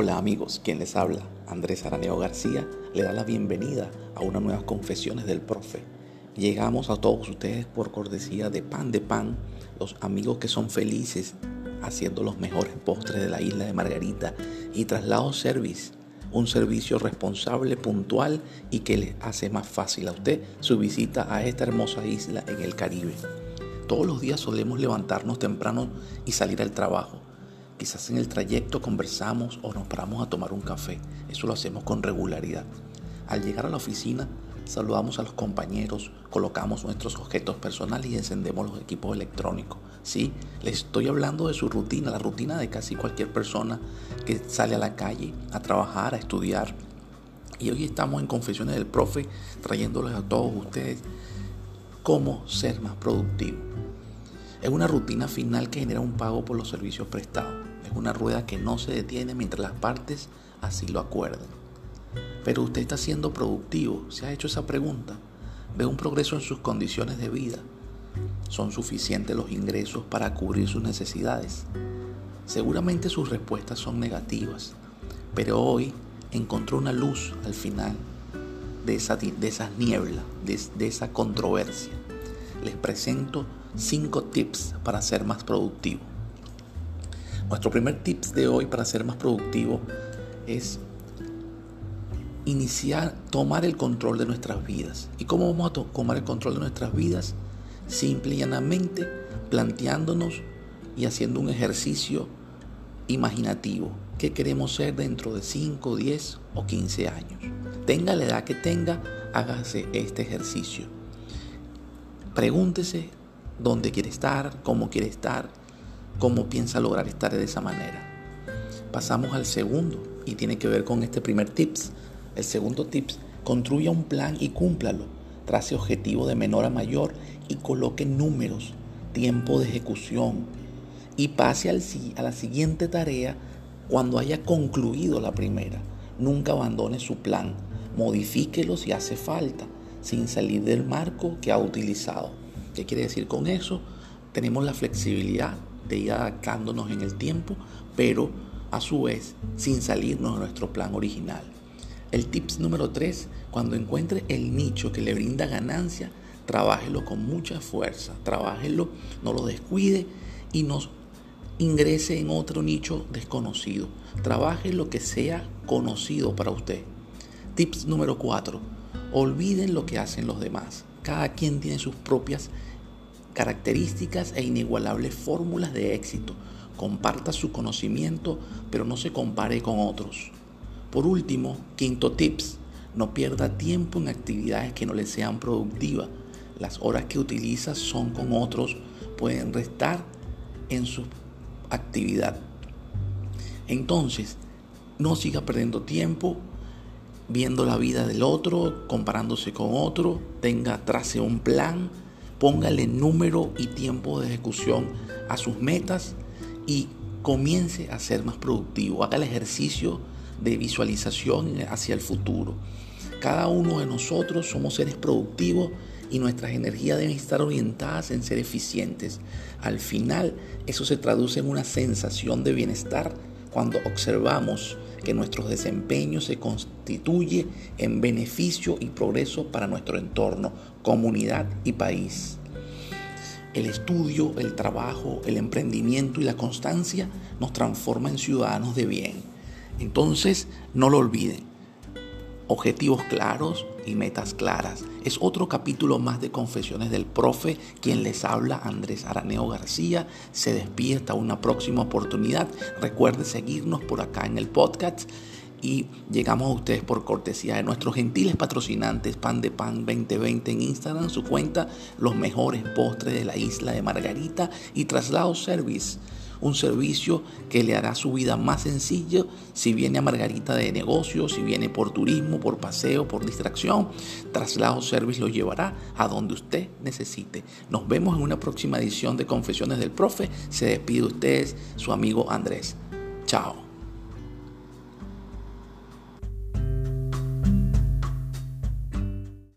Hola amigos, quien les habla, Andrés Araneo García, le da la bienvenida a unas nuevas confesiones del profe. Llegamos a todos ustedes por cortesía de Pan de Pan, los amigos que son felices haciendo los mejores postres de la isla de Margarita y Traslado Service, un servicio responsable, puntual y que les hace más fácil a usted su visita a esta hermosa isla en el Caribe. Todos los días solemos levantarnos temprano y salir al trabajo Quizás en el trayecto conversamos o nos paramos a tomar un café. Eso lo hacemos con regularidad. Al llegar a la oficina, saludamos a los compañeros, colocamos nuestros objetos personales y encendemos los equipos electrónicos. Sí, les estoy hablando de su rutina, la rutina de casi cualquier persona que sale a la calle a trabajar, a estudiar. Y hoy estamos en Confesiones del Profe trayéndoles a todos ustedes cómo ser más productivo. Es una rutina final que genera un pago por los servicios prestados. Es una rueda que no se detiene mientras las partes así lo acuerden. Pero usted está siendo productivo. ¿Se ha hecho esa pregunta? ¿Ve un progreso en sus condiciones de vida? ¿Son suficientes los ingresos para cubrir sus necesidades? Seguramente sus respuestas son negativas, pero hoy encontró una luz al final de esa, nieblas, de, de esa controversia. Les presento 5 tips para ser más productivo. Nuestro primer tips de hoy para ser más productivo es iniciar, tomar el control de nuestras vidas. ¿Y cómo vamos a tomar el control de nuestras vidas? Simple y llanamente planteándonos y haciendo un ejercicio imaginativo. ¿Qué queremos ser dentro de 5, 10 o 15 años? Tenga la edad que tenga, hágase este ejercicio. Pregúntese dónde quiere estar, cómo quiere estar, cómo piensa lograr estar de esa manera. Pasamos al segundo y tiene que ver con este primer tips. El segundo tips, construya un plan y cúmplalo. Trace objetivo de menor a mayor y coloque números, tiempo de ejecución y pase al, a la siguiente tarea cuando haya concluido la primera. Nunca abandone su plan, modifíquelo si hace falta, sin salir del marco que ha utilizado. ¿Qué quiere decir con eso? Tenemos la flexibilidad de ir adaptándonos en el tiempo, pero a su vez sin salirnos de nuestro plan original. El tips número 3, cuando encuentre el nicho que le brinda ganancia, trabájelo con mucha fuerza, trabájelo, no lo descuide y no ingrese en otro nicho desconocido. Trabaje lo que sea conocido para usted. Tips número 4, olviden lo que hacen los demás. Cada quien tiene sus propias características e inigualables fórmulas de éxito. Comparta su conocimiento, pero no se compare con otros. Por último, quinto tips, no pierda tiempo en actividades que no le sean productivas. Las horas que utiliza son con otros, pueden restar en su actividad. Entonces, no siga perdiendo tiempo viendo la vida del otro, comparándose con otro, tenga, trace un plan, póngale número y tiempo de ejecución a sus metas y comience a ser más productivo, haga el ejercicio de visualización hacia el futuro. Cada uno de nosotros somos seres productivos y nuestras energías deben estar orientadas en ser eficientes. Al final, eso se traduce en una sensación de bienestar cuando observamos que nuestro desempeño se constituye en beneficio y progreso para nuestro entorno, comunidad y país. El estudio, el trabajo, el emprendimiento y la constancia nos transforman en ciudadanos de bien. Entonces, no lo olviden. Objetivos claros y metas claras. Es otro capítulo más de Confesiones del Profe. Quien les habla, Andrés Araneo García. Se despide hasta una próxima oportunidad. Recuerde seguirnos por acá en el podcast. Y llegamos a ustedes por cortesía de nuestros gentiles patrocinantes Pan de Pan 2020 en Instagram, su cuenta Los mejores postres de la isla de Margarita y Traslado Service un servicio que le hará su vida más sencilla si viene a Margarita de negocio, si viene por turismo, por paseo, por distracción. Traslado Service lo llevará a donde usted necesite. Nos vemos en una próxima edición de Confesiones del Profe. Se despide de ustedes su amigo Andrés. Chao.